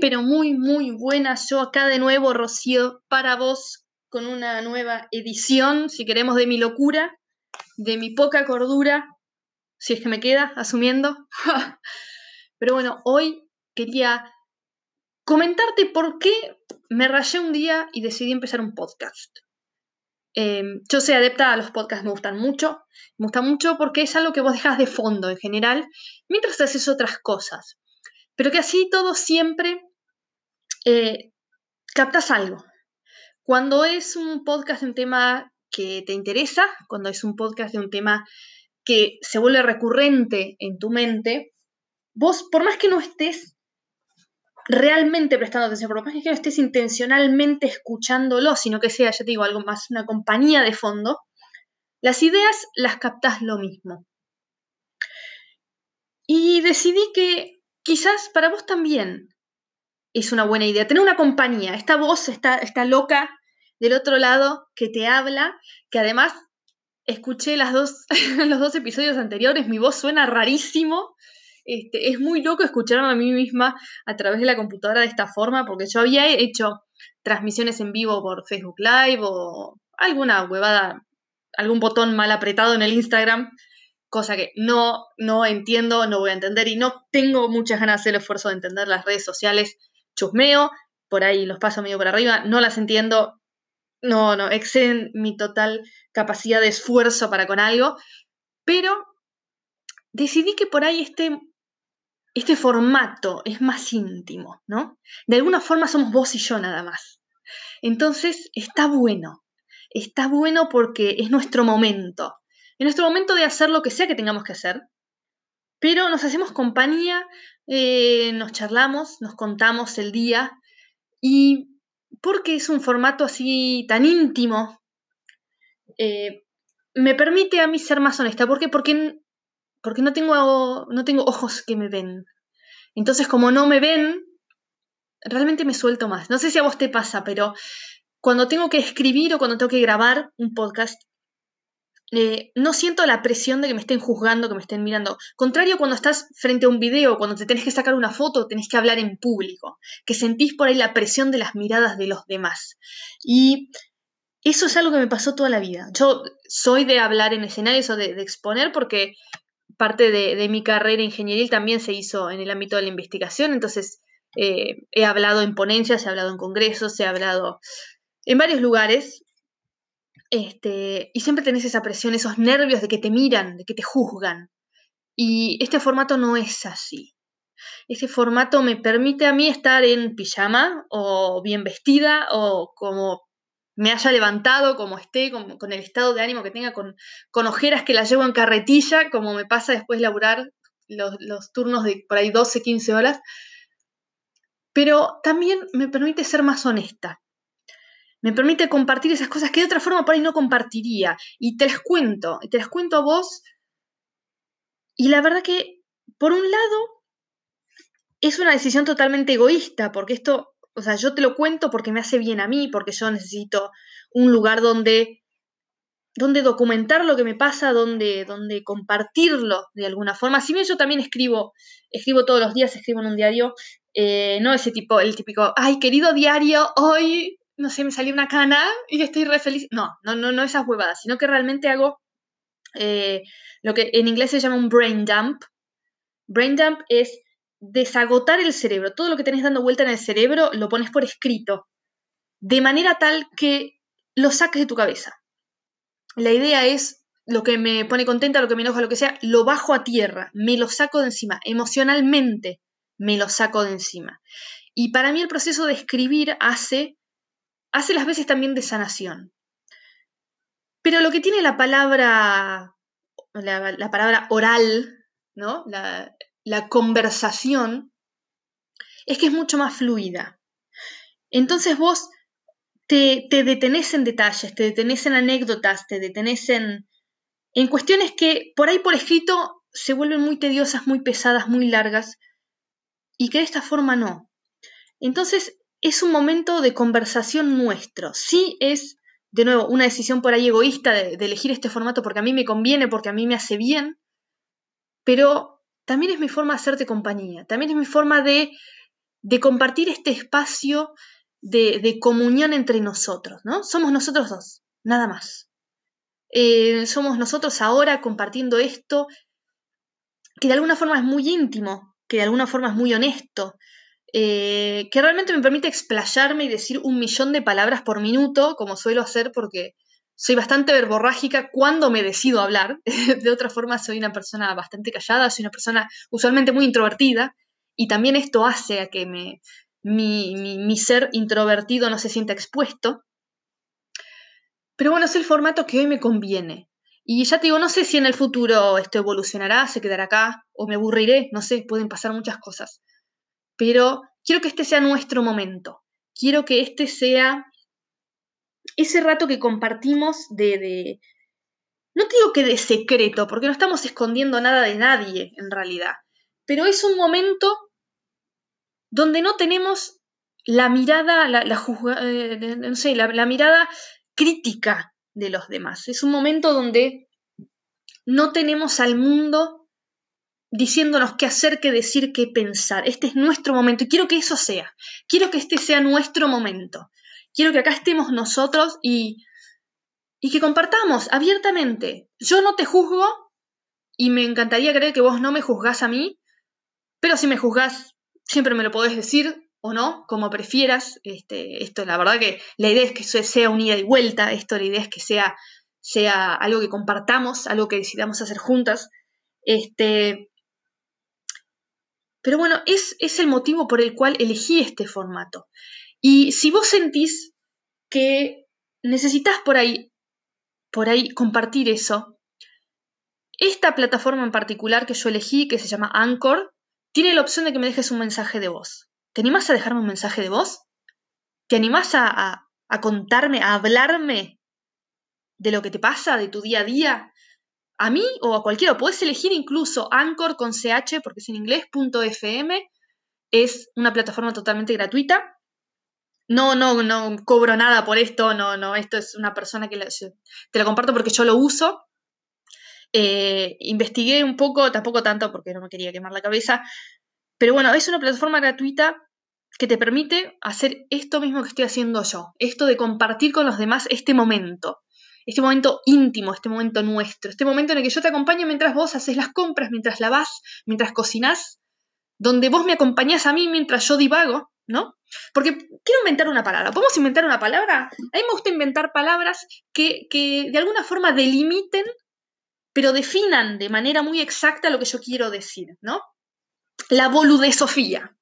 pero muy, muy buenas. Yo acá de nuevo, Rocío, para vos con una nueva edición, si queremos, de mi locura, de mi poca cordura, si es que me queda, asumiendo. pero bueno, hoy quería comentarte por qué me rayé un día y decidí empezar un podcast. Em, yo soy adepta a los podcasts, me gustan mucho. Me gusta mucho porque es algo que vos dejas de fondo en general, mientras haces otras cosas. Pero que así todo siempre eh, captas algo. Cuando es un podcast de un tema que te interesa, cuando es un podcast de un tema que se vuelve recurrente en tu mente, vos, por más que no estés realmente prestando atención, por más que no estés intencionalmente escuchándolo, sino que sea, ya te digo, algo más, una compañía de fondo, las ideas las captas lo mismo. Y decidí que quizás para vos también es una buena idea tener una compañía, esta voz, esta, loca del otro lado que te habla, que además escuché las dos, los dos episodios anteriores, mi voz suena rarísimo. Este, es muy loco escucharme a mí misma a través de la computadora de esta forma, porque yo había hecho transmisiones en vivo por Facebook Live o alguna huevada, algún botón mal apretado en el Instagram cosa que no, no entiendo, no voy a entender y no tengo muchas ganas de hacer el esfuerzo de entender las redes sociales. Chusmeo, por ahí los paso medio por arriba, no las entiendo, no, no, exceden mi total capacidad de esfuerzo para con algo, pero decidí que por ahí este, este formato es más íntimo, ¿no? De alguna forma somos vos y yo nada más. Entonces está bueno, está bueno porque es nuestro momento, en nuestro momento de hacer lo que sea que tengamos que hacer, pero nos hacemos compañía, eh, nos charlamos, nos contamos el día y porque es un formato así tan íntimo, eh, me permite a mí ser más honesta. ¿Por qué? Porque, porque no, tengo, no tengo ojos que me ven. Entonces, como no me ven, realmente me suelto más. No sé si a vos te pasa, pero cuando tengo que escribir o cuando tengo que grabar un podcast, eh, no siento la presión de que me estén juzgando, que me estén mirando. Contrario cuando estás frente a un video, cuando te tenés que sacar una foto, tenés que hablar en público, que sentís por ahí la presión de las miradas de los demás. Y eso es algo que me pasó toda la vida. Yo soy de hablar en escenarios o de, exponer porque parte de, mi carrera ingenieril también se hizo en el ámbito de la investigación, entonces eh, he hablado en ponencias, he hablado en congresos, he hablado en varios lugares este, y siempre tenés esa presión, esos nervios de que te miran, de que te juzgan. Y este formato no es así. Este formato me permite a mí estar en pijama o bien vestida o como me haya levantado, como esté, con, con el estado de ánimo que tenga, con, ojeras que las llevo en carretilla, como me pasa después de laburar los, los turnos de por ahí 12, 15 horas. Pero también me permite ser más honesta me permite compartir esas cosas que de otra forma por ahí no compartiría. Y te las cuento, te las cuento a vos. Y la verdad que, por un lado, es una decisión totalmente egoísta, porque esto, o sea, yo te lo cuento porque me hace bien a mí, porque yo necesito un lugar donde, donde documentar lo que me pasa, donde, donde compartirlo de alguna forma. Si bien yo también escribo, escribo todos los días, escribo en un diario, eh, no ese tipo, el típico, ay, querido diario, hoy no sé, me salió una cana y estoy re feliz. No, no, no, no esas huevadas, sino que realmente hago eh, lo que en inglés se llama un brain dump. Brain dump es desagotar el cerebro. Todo lo que tenés dando vuelta en el cerebro lo pones por escrito, de manera tal que lo saques de tu cabeza. La idea es lo que me pone contenta, lo que me enoja, lo que sea, lo bajo a tierra, me lo saco de encima, emocionalmente me lo saco de encima. Y para mí el proceso de escribir hace hace las veces también de sanación. Pero lo que tiene la palabra, la, palabra oral, ¿no? La, conversación, es que es mucho más fluida. Entonces vos te, te, detenés en detalles, te detenés en anécdotas, te detenés en, en cuestiones que por ahí por escrito se vuelven muy tediosas, muy pesadas, muy largas, y que de esta forma no. Entonces es un momento de conversación nuestro. Sí es, de nuevo, una decisión por ahí egoísta de, elegir este formato porque a mí me conviene, porque a mí me hace bien, pero también es mi forma de hacerte compañía, también es mi forma de de compartir este espacio de, comunión entre nosotros, ¿no? Somos nosotros dos, nada más. Eh, somos nosotros ahora compartiendo esto que de alguna forma es muy íntimo, que de alguna forma es muy honesto, eh, que realmente me permite explayarme y decir un millón de palabras por minuto, como suelo hacer porque soy bastante verborrágica cuando me decido hablar. de otra forma, soy una persona bastante callada, soy una persona usualmente muy introvertida, y también esto hace a que mi, mi ser introvertido no se sienta expuesto. Pero bueno, es el formato que hoy me conviene. Y ya te digo, no sé si en el futuro esto evolucionará, se quedará acá o me aburriré, no sé, pueden pasar muchas cosas. Pero quiero que este sea nuestro momento. Quiero que este sea ese rato que compartimos de, de, no digo que de secreto, porque no estamos escondiendo nada de nadie en realidad, pero es un momento donde no tenemos la mirada, la, eh, no sé, la mirada crítica de los demás. Es un momento donde no tenemos al mundo diciéndonos qué hacer, qué decir, qué pensar. Este es nuestro momento y quiero que eso sea. Quiero que este sea nuestro momento. Quiero que acá estemos nosotros y, y que compartamos abiertamente. Yo no te juzgo y me encantaría creer que vos no me juzgás a mí, pero si me juzgás, siempre me lo podés decir o no, como prefieras. Este, esto, la verdad que la idea es que sea un ida y vuelta, esto la idea es que sea, sea algo que compartamos, algo que decidamos hacer juntas. Este, pero bueno, es, es el motivo por el cual elegí este formato. Y si vos sentís que necesitas por ahí, por ahí compartir eso, esta plataforma en particular que yo elegí, que se llama Anchor, tiene la opción de que me dejes un mensaje de voz. ¿Te animás a dejarme un mensaje de voz? ¿Te animás a, contarme, a hablarme de lo que te pasa, de tu día a día? A mí o a cualquiera. Puedes elegir incluso Anchor con CH, porque es en inglés, .fm. Es una plataforma totalmente gratuita. No, no, no cobro nada por esto, no, no, esto es una persona que te lo comparto porque yo lo uso. Eh, investigué un poco, tampoco tanto porque no me quería quemar la cabeza, pero bueno, es una plataforma gratuita que te permite hacer esto mismo que estoy haciendo yo, esto de compartir con los demás este momento, este momento íntimo, este momento nuestro, este momento en el que yo te acompaño mientras vos haces las compras, mientras lavás, mientras cocinás, donde vos me acompañás a mí mientras yo divago, ¿no? Porque quiero inventar una palabra. ¿Podemos inventar una palabra? A mí me gusta inventar palabras que, que de alguna forma delimiten, pero definan de manera muy exacta lo que yo quiero decir, ¿no? la boludesofía.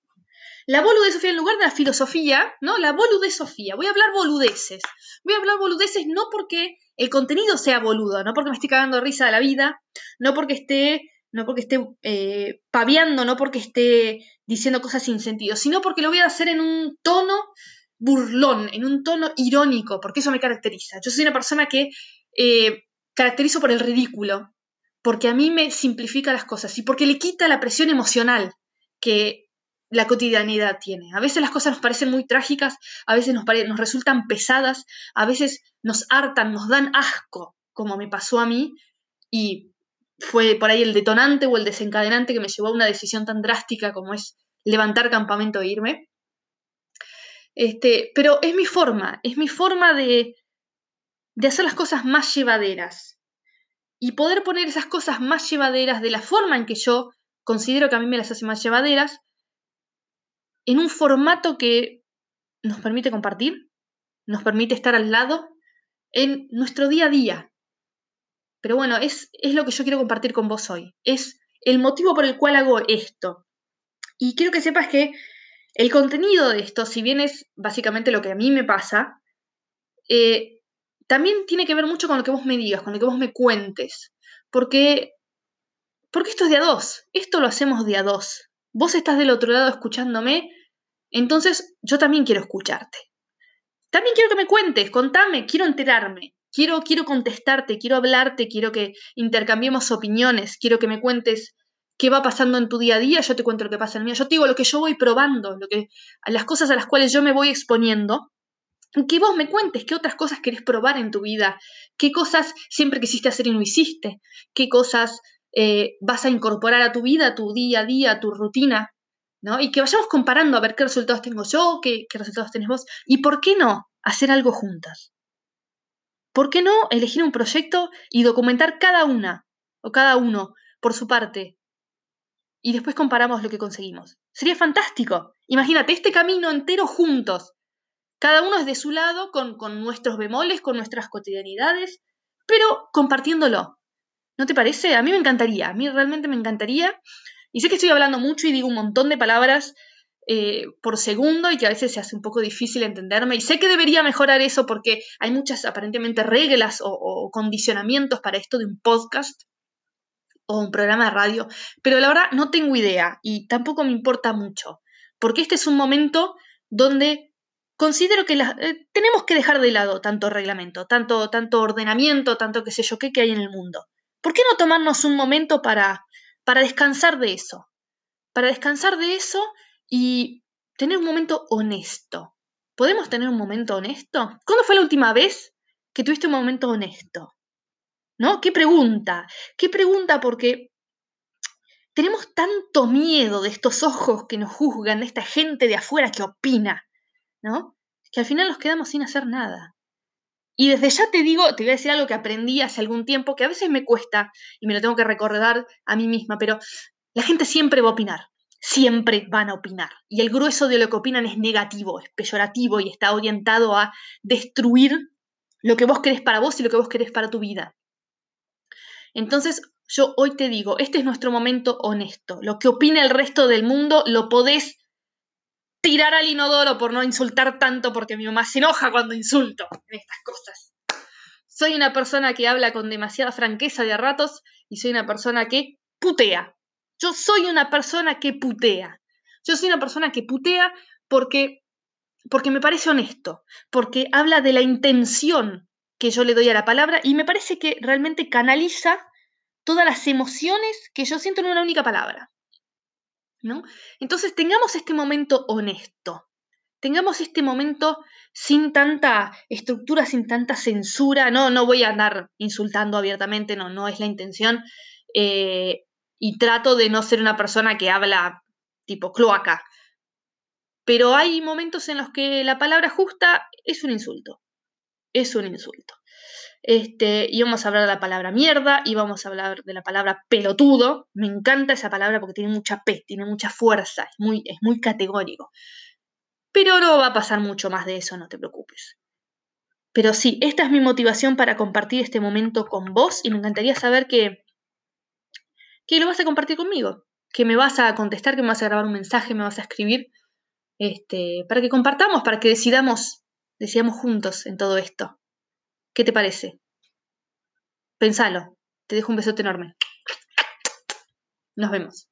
La boludesofía en lugar de la filosofía, ¿no? La boludesofía. Voy a hablar boludeces. Voy a hablar boludeces no porque el contenido sea boludo, no porque me esté cagando risa de la vida, no porque esté, no porque esté eh, paviando, no porque esté diciendo cosas sin sentido, sino porque lo voy a hacer en un tono burlón, en un tono irónico, porque eso me caracteriza. Yo soy una persona que eh, caracterizo por el ridículo, porque a mí me simplifica las cosas y porque le quita la presión emocional que la cotidianidad tiene. A veces las cosas nos parecen muy trágicas, a veces nos, nos resultan pesadas, a veces nos hartan, nos dan asco, como me pasó a mí, y fue por ahí el detonante o el desencadenante que me llevó a una decisión tan drástica como es levantar campamento e irme. Este, pero es mi forma, es mi forma de, de hacer las cosas más llevaderas y poder poner esas cosas más llevaderas de la forma en que yo considero que a mí me las hace más llevaderas, en un formato que nos permite compartir, nos permite estar al lado en nuestro día a día. Pero bueno, es, es lo que yo quiero compartir con vos hoy. Es el motivo por el cual hago esto. Y quiero que sepas que el contenido de esto, si bien es básicamente lo que a mí me pasa, eh, también tiene que ver mucho con lo que vos me digas, con lo que vos me cuentes. Porque, porque esto es de a dos, esto lo hacemos de dos. Vos estás del otro lado escuchándome, entonces yo también quiero escucharte. También quiero que me cuentes, contame, quiero enterarme, quiero, quiero contestarte, quiero hablarte, quiero que intercambiemos opiniones, quiero que me cuentes qué va pasando en tu día a día, yo te cuento lo que pasa en el mío, yo te digo lo que yo voy probando, lo que, las cosas a las cuales yo me voy exponiendo que vos me cuentes qué otras cosas querés probar en tu vida, qué cosas siempre quisiste hacer y no hiciste, qué cosas eh, vas a incorporar a tu vida, a tu día a día, a tu rutina. ¿No? Y que vayamos comparando a ver qué resultados tengo yo, qué, resultados tenés vos, y por qué no hacer algo juntas. ¿Por qué no elegir un proyecto y documentar cada una o cada uno por su parte y después comparamos lo que conseguimos? Sería fantástico. Imagínate este camino entero juntos. Cada uno es de su lado, con, con nuestros bemoles, con nuestras cotidianidades, pero compartiéndolo. ¿No te parece? A mí me encantaría, a mí realmente me encantaría. Y sé que estoy hablando mucho y digo un montón de palabras eh, por segundo y que a veces se hace un poco difícil entenderme. Y sé que debería mejorar eso porque hay muchas aparentemente reglas o, condicionamientos para esto de un podcast o un programa de radio, pero la verdad no tengo idea y tampoco me importa mucho, porque este es un momento donde considero que eh, tenemos que dejar de lado tanto reglamento, tanto, tanto ordenamiento, tanto qué sé yo qué que hay en el mundo. ¿Por qué no tomarnos un momento para, para descansar de eso? Para descansar de eso y tener un momento honesto. ¿Podemos tener un momento honesto? ¿Cuándo fue la última vez que tuviste un momento honesto? ¿No? ¿Qué pregunta? ¿Qué pregunta? Porque tenemos tanto miedo de estos ojos que nos juzgan, de esta gente de afuera que opina, ¿no? Que al final nos quedamos sin hacer nada. Y desde ya te digo, te voy a decir algo que aprendí hace algún tiempo, que a veces me cuesta y me lo tengo que recordar a mí misma, pero la gente siempre va a opinar siempre van a opinar. Y el grueso de lo que opinan es negativo, es peyorativo y está orientado a destruir lo que vos querés para vos y lo que vos querés para tu vida. Entonces, yo hoy te digo, este es nuestro momento honesto. Lo que opina el resto del mundo lo podés tirar al inodoro por no insultar tanto, porque mi mamá se enoja cuando insulto en estas cosas. Soy una persona que habla con demasiada franqueza de a ratos y soy una persona que putea. Yo soy una persona que putea. Yo soy una persona que putea porque, porque me parece honesto, porque habla de la intención que yo le doy a la palabra y me parece que realmente canaliza todas las emociones que yo siento en una única palabra. ¿No? Entonces tengamos este momento honesto, tengamos este momento sin tanta estructura, sin tanta censura, no, no voy a andar insultando abiertamente, no, no es la intención. Eh, y trato de no ser una persona que habla tipo cloaca. Pero hay momentos en los que la palabra justa es un insulto. Es un insulto. Este, y vamos a hablar de la palabra mierda y vamos a hablar de la palabra pelotudo. Me encanta esa palabra porque tiene mucha pe, tiene mucha fuerza, es muy, es muy categórico. Pero no va a pasar mucho más de eso, no te preocupes. Pero sí, esta es mi motivación para compartir este momento con vos y me encantaría saber que, que lo vas a compartir conmigo, que me vas a contestar, que me vas a grabar un mensaje, me vas a escribir, este, para que compartamos, para que decidamos, decidamos juntos en todo esto. ¿Qué te parece? Pensalo. Te dejo un besote enorme. Nos vemos.